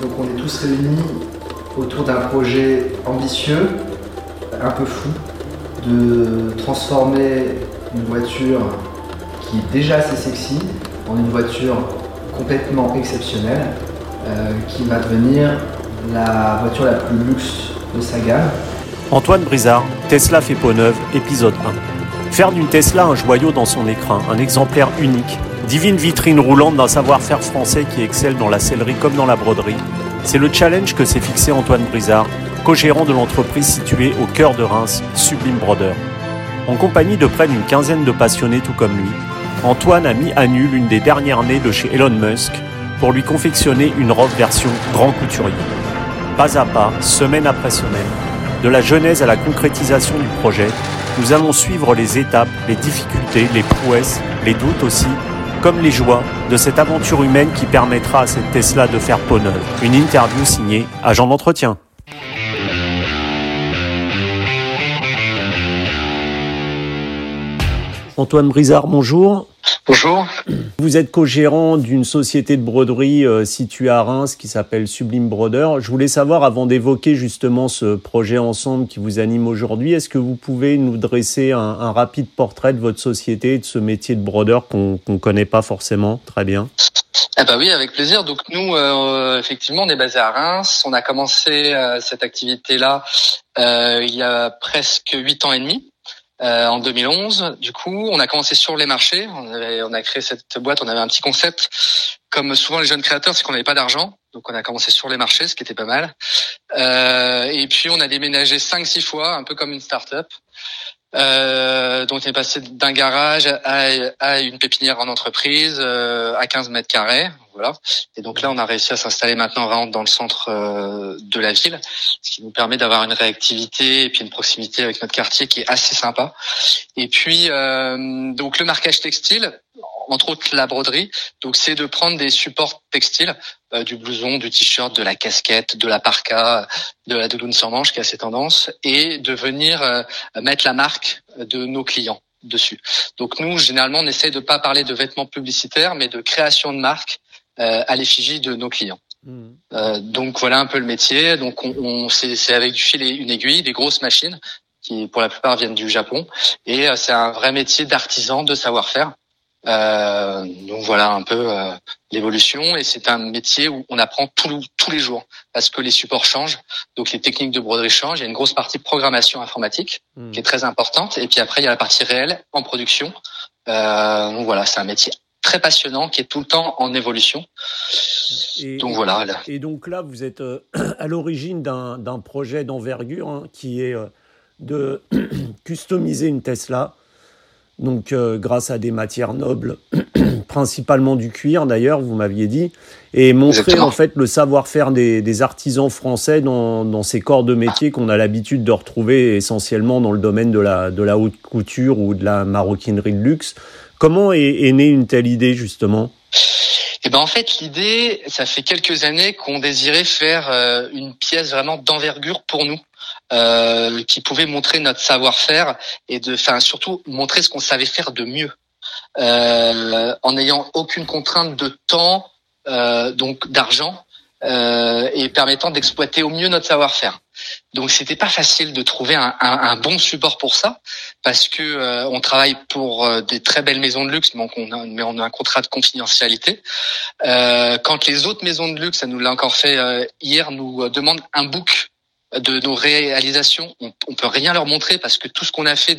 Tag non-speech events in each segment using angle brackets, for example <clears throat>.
Donc on est tous réunis autour d'un projet ambitieux, un peu fou, de transformer une voiture qui est déjà assez sexy en une voiture complètement exceptionnelle euh, qui va devenir la voiture la plus luxe de sa gamme. Antoine Brizard, Tesla fait peau neuve, épisode 1. Faire d'une Tesla un joyau dans son écran, un exemplaire unique, divine vitrine roulante d'un savoir-faire français qui excelle dans la sellerie comme dans la broderie, c'est le challenge que s'est fixé Antoine Brizard, co-gérant de l'entreprise située au cœur de Reims, Sublime Broder. En compagnie de près d'une quinzaine de passionnés tout comme lui, Antoine a mis à nu l'une des dernières nées de chez Elon Musk pour lui confectionner une robe version grand couturier. Pas à pas, semaine après semaine, de la genèse à la concrétisation du projet, nous allons suivre les étapes, les difficultés, les prouesses, les doutes aussi, comme les joies de cette aventure humaine qui permettra à cette Tesla de faire peau. Une interview signée Agent d'entretien. Antoine Brizard, bonjour. Bonjour. Vous êtes co-gérant d'une société de broderie euh, située à Reims qui s'appelle Sublime Broder. Je voulais savoir, avant d'évoquer justement ce projet ensemble qui vous anime aujourd'hui, est-ce que vous pouvez nous dresser un, rapide portrait de votre société, de ce métier de brodeur qu'on ne connaît pas forcément très bien? Eh ben oui, avec plaisir. Donc nous, euh, effectivement, on est basé à Reims. On a commencé euh, cette activité-là il y a presque huit ans et demi. Euh, en 2011. Du coup, on a commencé sur les marchés. On, avait, on a créé cette boîte. On avait un petit concept. Comme souvent les jeunes créateurs, c'est qu'on n'avait pas d'argent. Donc on a commencé sur les marchés, ce qui était pas mal. Euh, et puis on a déménagé cinq, six fois, un peu comme une start-up. Euh, donc on est passé d'un garage à, une pépinière en entreprise euh, à 15 mètres carrés, voilà. Et donc là, on a réussi à s'installer maintenant vraiment dans le centre euh, de la ville, ce qui nous permet d'avoir une réactivité et puis une proximité avec notre quartier qui est assez sympa. Et puis euh, donc le marquage textile, entre autres la broderie. Donc c'est de prendre des supports textiles, euh, du blouson, du t-shirt, de la casquette, de la parka, de la doudoune sans manche qui a ces tendances, et de venir euh, mettre la marque de nos clients dessus. Donc nous, généralement, on essaie de pas parler de vêtements publicitaires, mais de création de marque euh, à l'effigie de nos clients. Mmh. donc voilà un peu le métier. Donc on, on c'est avec du fil et une aiguille, des grosses machines qui pour la plupart viennent du Japon. Et c'est un vrai métier d'artisan, de savoir-faire. Euh, donc voilà un peu euh, l'évolution et c'est un métier où on apprend tous les jours parce que les supports changent, donc les techniques de broderie changent. Il y a une grosse partie de programmation informatique hmm. qui est très importante et puis après il y a la partie réelle en production. Euh, donc voilà, c'est un métier très passionnant qui est tout le temps en évolution. Et, donc voilà. Et donc là, vous êtes euh, <clears throat> à l'origine d'un projet d'envergure hein, qui est de <clears throat> customiser une Tesla donc euh, grâce à des matières nobles, <clears throat> principalement du cuir d'ailleurs, vous m'aviez dit, et montrer en fait le savoir-faire des, artisans français dans, ces corps de métier qu'on a l'habitude de retrouver essentiellement dans le domaine de la, de la haute couture ou de la maroquinerie de luxe. Comment est, née une telle idée justement? Eh ben en fait l'idée, ça fait quelques années qu'on désirait faire euh, une pièce vraiment d'envergure pour nous. Euh, qui pouvait montrer notre savoir-faire et de, enfin surtout montrer ce qu'on savait faire de mieux, euh, en n'ayant aucune contrainte de temps, euh, donc d'argent, euh, et permettant d'exploiter au mieux notre savoir-faire. Donc c'était pas facile de trouver un, un, un, bon support pour ça parce que euh, on travaille pour euh, des très belles maisons de luxe, donc on a, mais on a un contrat de confidentialité. Euh, quand les autres maisons de luxe, ça nous l'a encore fait hier, nous demandent un book de nos réalisations, on, on peut rien leur montrer parce que tout ce qu'on a fait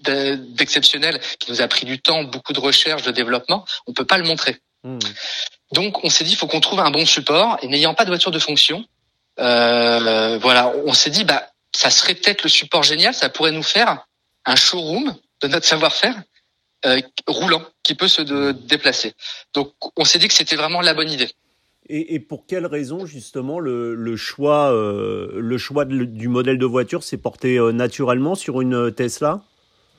d'exceptionnel, qui nous a pris du temps, beaucoup de recherche, de développement, on peut pas le montrer. Hmm. Donc on s'est dit, faut qu'on trouve un bon support. Et n'ayant pas de voiture de fonction, euh, voilà, on s'est dit, bah ça serait peut-être le support génial, ça pourrait nous faire un showroom de notre savoir-faire euh, roulant qui peut se déplacer. Donc on s'est dit que c'était vraiment la bonne idée. Et, pour quelle raison justement le, choix, euh, le choix du modèle de voiture s'est porté euh, naturellement sur une euh, Tesla?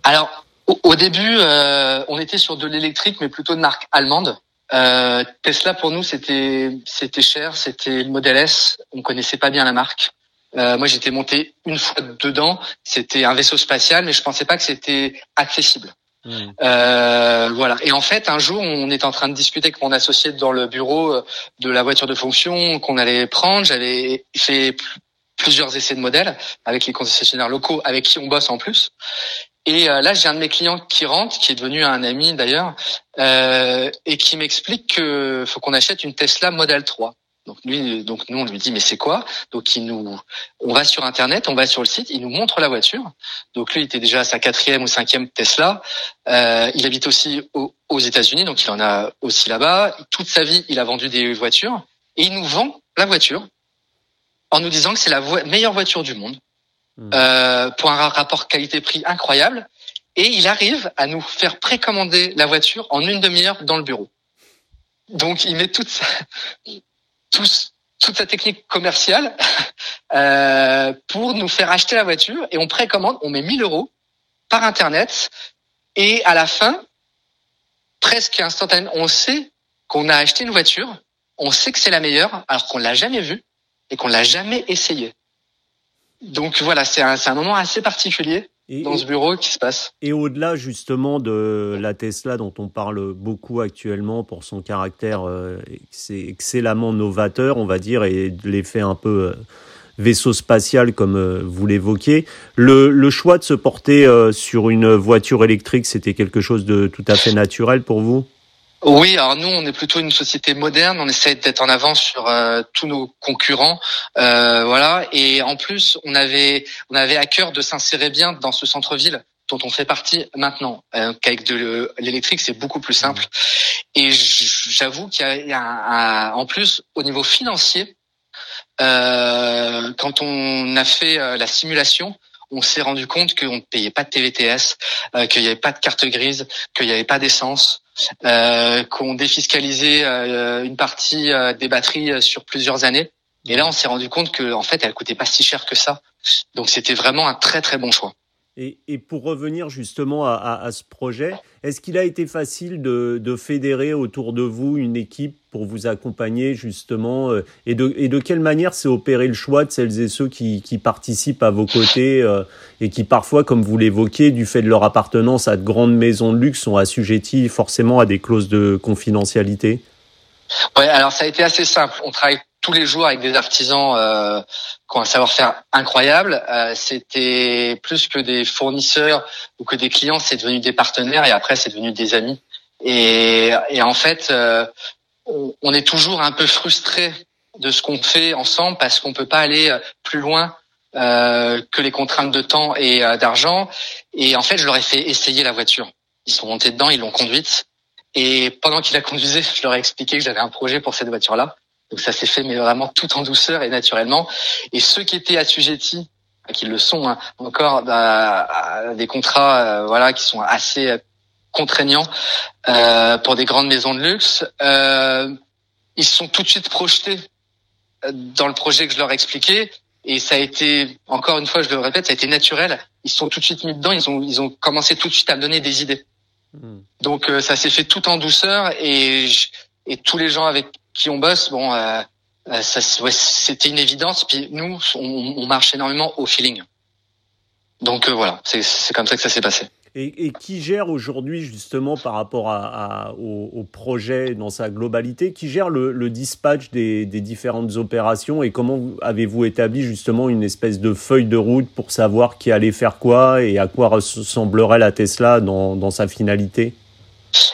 Alors au, début, euh, on était sur de l'électrique, mais plutôt de marque allemande. Euh, Tesla pour nous c'était c'était cher, c'était le modèle S, on connaissait pas bien la marque. moi j'étais monté une fois dedans, c'était un vaisseau spatial, mais je pensais pas que c'était accessible. Mmh. Euh, voilà. Et en fait, un jour, on était en train de discuter avec mon associé dans le bureau euh, de la voiture de fonction qu'on allait prendre. J'avais fait plusieurs essais de modèles avec les concessionnaires locaux avec qui on bosse en plus. Et euh, là, j'ai un de mes clients qui rentre, qui est devenu un ami d'ailleurs, euh, et qui m'explique que faut qu'on achète une Tesla Model 3. Donc lui, donc nous on lui dit mais c'est quoi? Donc il nous, on va sur internet, on va sur le site, il nous montre la voiture. Donc lui il était déjà à sa quatrième ou cinquième Tesla. Euh, il habite aussi aux, États-Unis, donc il en a aussi là-bas. Toute sa vie il a vendu des voitures et il nous vend la voiture en nous disant que c'est la meilleure voiture du monde hmm. euh, pour un rapport qualité-prix incroyable. Et il arrive à nous faire précommander la voiture en une demi-heure dans le bureau. Donc il met toute sa, toute sa technique commerciale <laughs> euh, pour nous faire acheter la voiture. Et on précommande, on met 1000 euros par internet. Et à la fin, presque instantanément, on sait qu'on a acheté une voiture, on sait que c'est la meilleure alors qu'on l'a jamais vue et qu'on l'a jamais essayée. Donc voilà, c'est un, un moment assez particulier dans ce bureau qui se passe? Et au-delà justement de la Tesla dont on parle beaucoup actuellement pour son caractère euh, excellemment novateur, on va dire, et l'effet un peu euh, vaisseau spatial comme euh, vous l'évoquiez, le, le, choix de se porter sur une voiture électrique, c'était quelque chose de tout à fait naturel pour vous? Oui, alors nous, on est plutôt une société moderne. On essaie d'être en avance sur euh, tous nos concurrents, euh, voilà. Et en plus, on avait on avait à cœur de s'insérer bien dans ce centre-ville dont on fait partie maintenant. Euh, Qu'avec de l'électrique, c'est beaucoup plus simple. Et j'avoue qu'il y a, un, en plus au niveau financier, euh, quand on a fait euh, la simulation, on s'est rendu compte qu'on ne payait pas de TVTS, euh, qu'il n'y avait pas de carte grise, qu'il n'y avait pas d'essence, euh, qu'on défiscalisait euh, une partie des batteries sur plusieurs années. Et là, on s'est rendu compte que en fait, elle coûtait pas si cher que ça. Donc, c'était vraiment un très très bon choix. Et, et, pour revenir justement à, à, à ce projet, est-ce qu'il a été facile de, de, fédérer autour de vous une équipe pour vous accompagner justement euh, et, de, et de quelle manière s'est opéré le choix de celles et ceux qui, qui participent à vos côtés euh, et qui parfois, comme vous l'évoquez, du fait de leur appartenance à de grandes maisons de luxe, sont assujettis forcément à des clauses de confidentialité? Ouais, alors ça a été assez simple. On travaille tous les jours avec des artisans euh, qui ont un savoir-faire incroyable. Euh, c'était plus que des fournisseurs ou que des clients, c'est devenu des partenaires et après c'est devenu des amis. Et, et en fait, euh, on, est toujours un peu frustré de ce qu'on fait ensemble parce qu'on peut pas aller plus loin euh, que les contraintes de temps et d'argent. Et en fait, je leur ai fait essayer la voiture. Ils sont montés dedans, ils l'ont conduite. Et pendant qu'il la conduisait, je leur ai expliqué que j'avais un projet pour cette voiture-là. Donc ça s'est fait, mais vraiment tout en douceur et naturellement. Et ceux qui étaient assujettis, qui le sont hein, encore, bah, à des contrats, euh, voilà, qui sont assez contraignants euh, pour des grandes maisons de luxe, euh, ils se sont tout de suite projetés dans le projet que je leur ai expliqué. Et ça a été, encore une fois, je le répète, ça a été naturel. Ils se sont tout de suite mis dedans. Ils ont, ils ont commencé tout de suite à me donner des idées. Hmm. Donc ça s'est fait tout en douceur et, et tous les gens avec qui on bosse, bon, euh, euh c'était une évidence. Puis nous, on, on, marche énormément au feeling. Donc euh, voilà, c'est comme ça que ça s'est passé. Et, et, qui gère aujourd'hui justement par rapport à, à au, au, projet dans sa globalité, qui gère le, le dispatch des, des, différentes opérations et comment avez-vous établi justement une espèce de feuille de route pour savoir qui allait faire quoi et à quoi ressemblerait la Tesla dans, dans sa finalité?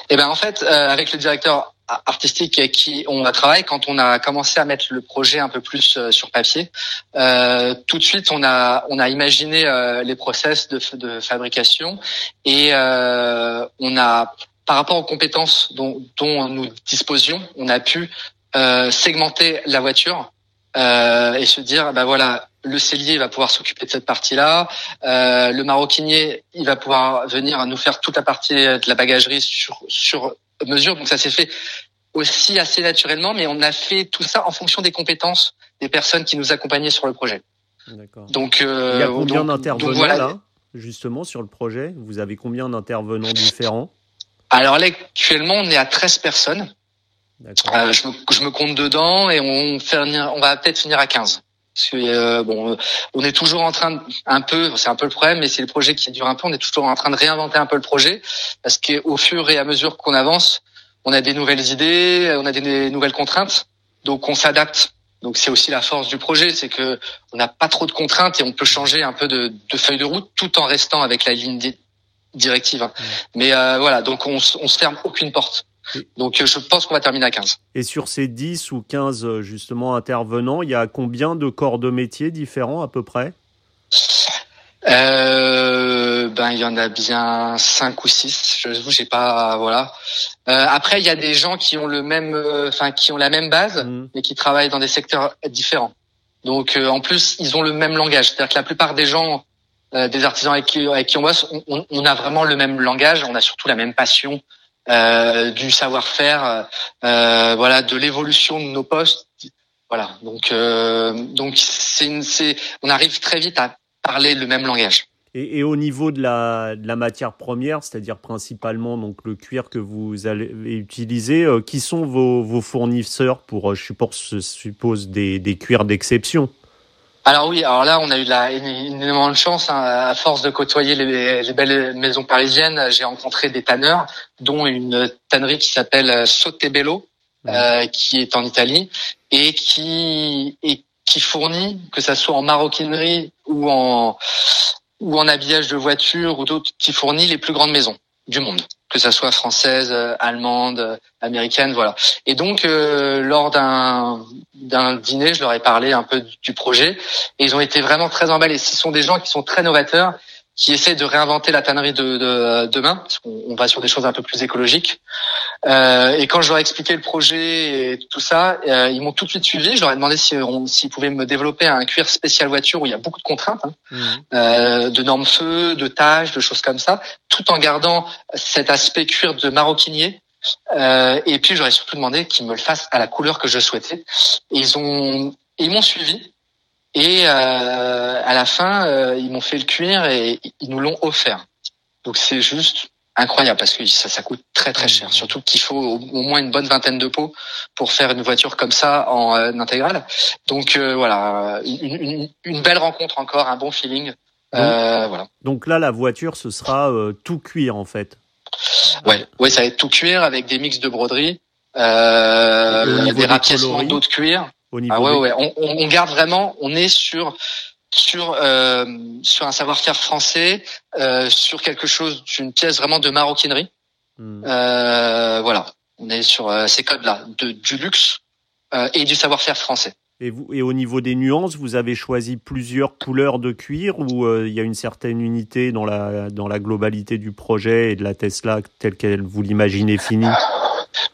Eh ben en fait, euh, avec le directeur artistique avec qui on a travaillé quand on a commencé à mettre le projet un peu plus euh, sur papier. Euh, tout de suite, on a on a imaginé euh, les process de, de fabrication et euh, on a par rapport aux compétences dont, dont nous disposions, on a pu euh, segmenter la voiture et se dire bah voilà le cellier va pouvoir s'occuper de cette partie-là, le maroquinier il va pouvoir venir nous faire toute la partie de la bagagerie sur sur mesure. Donc ça s'est fait aussi assez naturellement, mais on a fait tout ça en fonction des compétences des personnes qui nous accompagnaient sur le projet. Donc, euh, il y a combien d'intervenants là, justement, sur le projet? Vous avez combien d'intervenants différents? Alors là, actuellement, on est à 13 personnes. Euh, je, me, je, me, compte dedans et on, fait, on va peut-être finir à 15. Parce que bon, on est toujours en train de, un peu, c'est un peu le problème, mais c'est le projet qui dure un peu. On est toujours en train de réinventer un peu le projet, parce qu'au fur et à mesure qu'on avance, on a des nouvelles idées, on a des nouvelles contraintes, donc on s'adapte. Donc c'est aussi la force du projet, c'est que on n'a pas trop de contraintes et on peut changer un peu de, de feuille de route tout en restant avec la ligne directive. Hein. Mais euh, voilà, donc on, on se ferme aucune porte. Donc je pense qu'on va terminer à 15. Et sur ces 10 ou 15 justement intervenants, il y a combien de corps de métier différents à peu près? Euh, ben il y en a bien cinq ou six. Je vous j'ai pas voilà. Euh, après il y a des gens qui ont le même, euh, enfin qui ont la même base, mmh. mais qui travaillent dans des secteurs différents. Donc euh, en plus ils ont le même langage. C'est-à-dire que la plupart des gens, euh, des artisans avec qui, avec qui on bosse, on, on, a vraiment le même langage. On a surtout la même passion du savoir-faire, voilà, de l'évolution de nos postes. Voilà. Donc donc c'est c'est on arrive très vite à parler le même langage. Et, et, au niveau de la, de la matière première, c'est-à-dire principalement donc le cuir que vous allez utiliser, euh, qui sont vos, vos fournisseurs pour, euh, je suppose, je suppose des, des cuirs d'exception? Alors oui, alors là on a eu la, énormément de chance hein, à force de côtoyer les, les belles maisons parisiennes. J'ai rencontré des tanneurs, dont une tannerie qui s'appelle Sottebello, euh, qui est en Italie et qui et qui fournit, que ça soit en maroquinerie ou en ou en habillage de voiture ou d'autres, qui fournit les plus grandes maisons du monde, que ça soit française, euh, allemande, euh, américaine, voilà. Et donc euh, lors d'un d'un dîner, je leur ai parlé un peu du projet et ils ont été vraiment très emballés. Ce sont des gens qui sont très novateurs qui essaie de réinventer la tannerie de, de demain, parce qu'on va sur des choses un peu plus écologiques. Euh, et quand je leur ai expliqué le projet et tout ça, euh, ils m'ont tout de suite suivi. Je leur ai demandé s'ils pouvaient me développer un cuir spécial voiture où il y a beaucoup de contraintes, hein, mmh. euh, de normes feu, de tâches, de choses comme ça, tout en gardant cet aspect cuir de maroquinier. Euh, et puis j'aurais surtout demandé qu'ils me le fassent à la couleur que je souhaitais. Et ils ont, ils m'ont suivi. Et euh, à la fin, euh, ils m'ont fait le cuir et ils nous l'ont offert. Donc c'est juste incroyable parce que ça, ça coûte très très cher. Surtout qu'il faut au, moins une bonne vingtaine de pots pour faire une voiture comme ça en euh, intégrale. Donc euh, voilà, une, une, une, belle rencontre encore, un bon feeling. Donc, voilà. Donc là, la voiture, ce sera tout cuir en fait. Ouais, ouais, ça va être tout cuir avec des mix de broderie, euh, des rapiècements d'autres cuir ah ouais, ouais. On, on, garde vraiment, on est sur sur euh, sur un savoir-faire français, euh, sur quelque chose, d'une pièce vraiment de maroquinerie. Hmm. Euh, voilà, on est sur ces codes-là, de du luxe et du savoir-faire français. Et, vous, et au niveau des nuances, vous avez choisi plusieurs couleurs de cuir ou euh, il y a une certaine unité dans la dans la globalité du projet et de la Tesla telle qu'elle vous l'imaginez finie?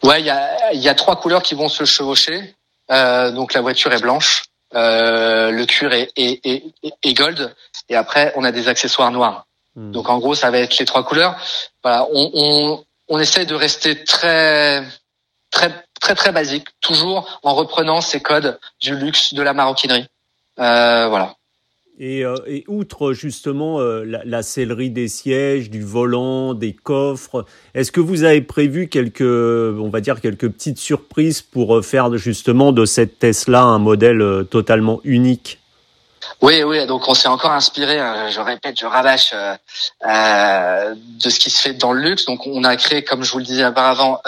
Ouais, il y a il y a trois couleurs qui vont se chevaucher. Euh, donc la voiture est blanche, euh, le cuir est, est, est, est, gold, et après on a des accessoires noirs. Hmm. Donc en gros, ça va être les trois couleurs. Voilà, on, on, on essaie de rester très très très très basique, toujours en reprenant ces codes du luxe, de la maroquinerie. Euh, voilà. Et, euh, et, outre justement euh, la, la, sellerie des sièges, du volant, des coffres, est-ce que vous avez prévu quelques, on va dire quelques petites surprises pour euh, faire justement de cette Tesla un modèle totalement unique? Oui, oui. Donc on s'est encore inspiré. je répète, je rabâche de ce qui se fait dans le luxe. Donc on a créé, comme je vous le disais auparavant,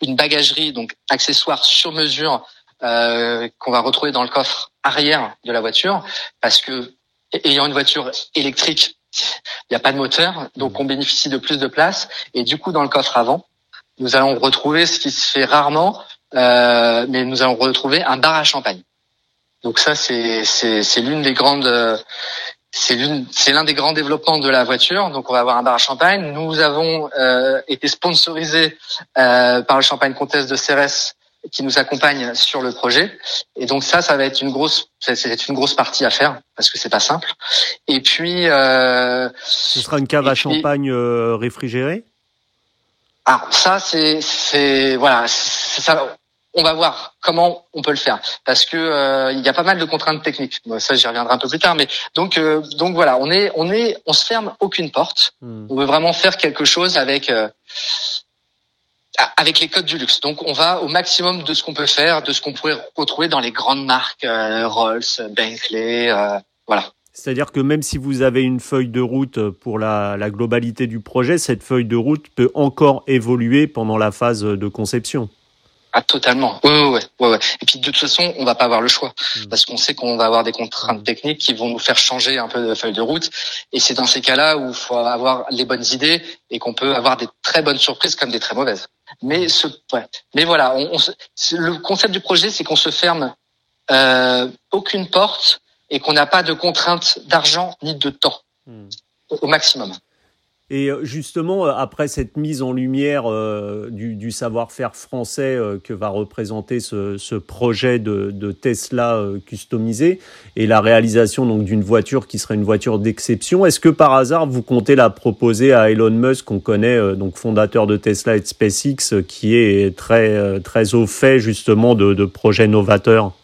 une bagagerie, donc accessoire sur mesure. qu'on va retrouver dans le coffre arrière de la voiture parce que ayant une voiture électrique, il n'y a pas de moteur, donc on bénéficie de plus de place. Et du coup, dans le coffre avant, nous allons retrouver ce qui se fait rarement, euh, mais nous allons retrouver un bar à champagne. Donc ça, c'est c'est l'une des grandes c'est l'une c'est l'un des grands développements de la voiture. Donc on va avoir un bar à champagne. Nous avons euh, été sponsorisés euh, par le Champagne Comtesse de Cérès qui nous accompagne sur le projet. Et donc ça, ça va être une grosse, c'est une grosse partie à faire parce que c'est pas simple. Et puis, euh, ce sera une cave à champagne euh, réfrigérée? Ah, ça c'est, c'est voilà, ça. On va voir comment on peut le faire parce que euh, il y a pas mal de contraintes techniques. ça, j'y reviendrai un peu plus tard. Mais donc, euh, donc voilà, on est, on est, on se ferme aucune porte. Hmm. On veut vraiment faire quelque chose avec avec les codes du luxe. Donc on va au maximum de ce qu'on peut faire, de ce qu'on pourrait retrouver dans les grandes marques euh, Rolls, Bentley, euh, voilà. C'est-à-dire que même si vous avez une feuille de route pour la, la, globalité du projet, cette feuille de route peut encore évoluer pendant la phase de conception. Ah totalement. Oui, oui, oui, ouais, Et puis de toute façon, on va pas avoir le choix hmm. parce qu'on sait qu'on va avoir des contraintes techniques qui vont nous faire changer un peu de feuille de route. Et c'est dans ces cas-là où il faut avoir les bonnes idées et qu'on peut avoir des très bonnes surprises comme des très mauvaises. Mais ce, ouais. Mais voilà, on, le concept du projet, c'est qu'on se ferme euh, aucune porte et qu'on n'a pas de contraintes d'argent ni de temps hmm. au maximum. Et euh, justement, euh, après cette mise en lumière euh, du, savoir-faire français que va représenter ce, projet de, Tesla customisé et la réalisation donc d'une voiture qui serait une voiture d'exception, est-ce que par hasard vous comptez la proposer à Elon Musk, qu'on connaît donc fondateur de Tesla et de SpaceX, qui est très très au fait justement de projets novateurs?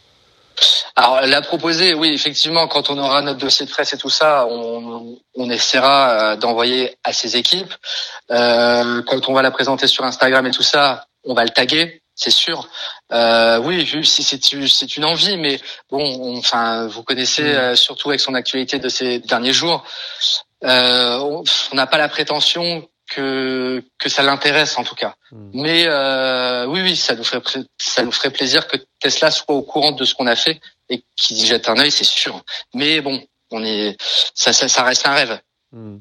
Alors la proposer, oui, effectivement, quand on aura notre dossier de presse et tout ça, on, on essaiera euh, d'envoyer à ses équipes. Euh, quand on va la présenter sur Instagram et tout ça, on va le taguer, c'est sûr. Euh, oui, c'est une envie, mais bon, enfin, vous connaissez mmh. euh, surtout avec son actualité de ces derniers jours, euh, on n'a pas la prétention que que ça l'intéresse en tout cas. Hmm. Mais euh, oui, oui, ça nous ferait ça nous ferait plaisir que Tesla soit au courant de ce qu'on a fait et qu'il y jette un œil, c'est sûr. Mais bon, on est ça, ça, ça reste un rêve. Hmm.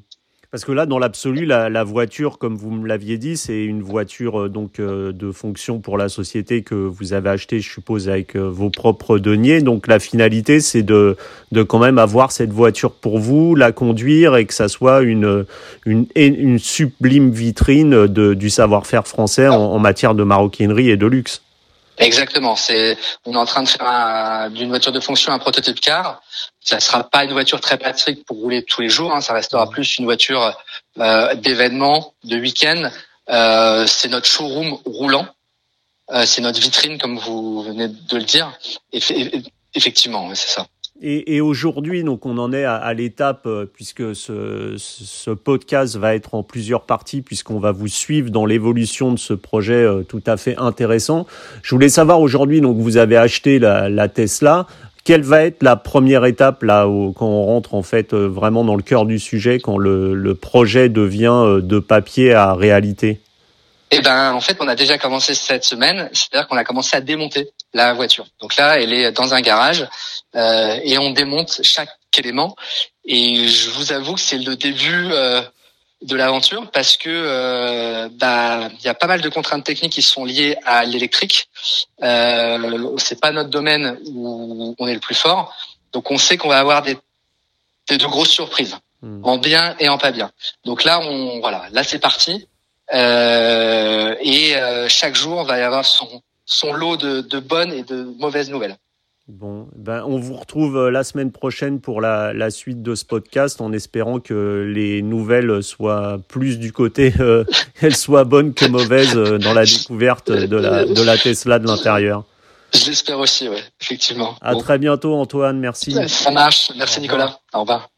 Parce que là, dans l'absolu, la, voiture, comme vous me l'aviez dit, c'est une voiture euh, donc euh, de fonction pour la société que vous avez achetée, je suppose, avec euh, vos propres deniers. Donc la finalité, c'est de, de quand même avoir cette voiture pour vous, la conduire et que ça soit une, une, une sublime vitrine de, du savoir-faire français en matière de maroquinerie et de luxe. Exactement. C'est, on est en train de faire d'une voiture de fonction un prototype car. Ça sera pas une voiture très pratique pour rouler tous les jours. Hein. Ça restera mmh. plus une voiture euh, d'événement, de week-end. Euh, c'est notre showroom roulant. Euh, c'est notre vitrine, comme vous venez de le dire. effectivement, c'est ça. Et, et aujourd'hui, donc on en est à, à l'étape, euh, puisque ce, ce, podcast va être en plusieurs parties, puisqu'on va vous suivre dans l'évolution de ce projet euh, tout à fait intéressant. Je voulais savoir aujourd'hui, donc vous avez acheté la, la, Tesla. Quelle va être la première étape là où, quand on rentre en fait euh, vraiment dans le cœur du sujet, quand le, le projet devient de papier à réalité? Eh ben, en fait, on a déjà commencé cette semaine. C'est-à-dire qu'on a commencé à démonter la voiture. Donc là, elle est dans un garage euh, et on démonte chaque élément. Et je vous avoue que c'est le début euh, de l'aventure parce que euh, bah il y a pas mal de contraintes techniques qui sont liées à l'électrique. Euh, c'est pas notre domaine où on est le plus fort. Donc on sait qu'on va avoir des, des de grosses surprises hmm. en bien et en pas bien. Donc là, on voilà, là c'est parti. Euh, et euh, chaque jour, va y avoir son, son lot de, de bonnes et de mauvaises nouvelles. Bon, ben on vous retrouve euh, la semaine prochaine pour la, la, suite de ce podcast en espérant que les nouvelles soient plus du côté, <laughs> euh, elles soient bonnes que mauvaises dans la découverte de la, de la Tesla de l'intérieur. J'espère aussi, ouais, effectivement. À très bientôt, Antoine. Merci. Ça marche. Merci, Nicolas. Au revoir.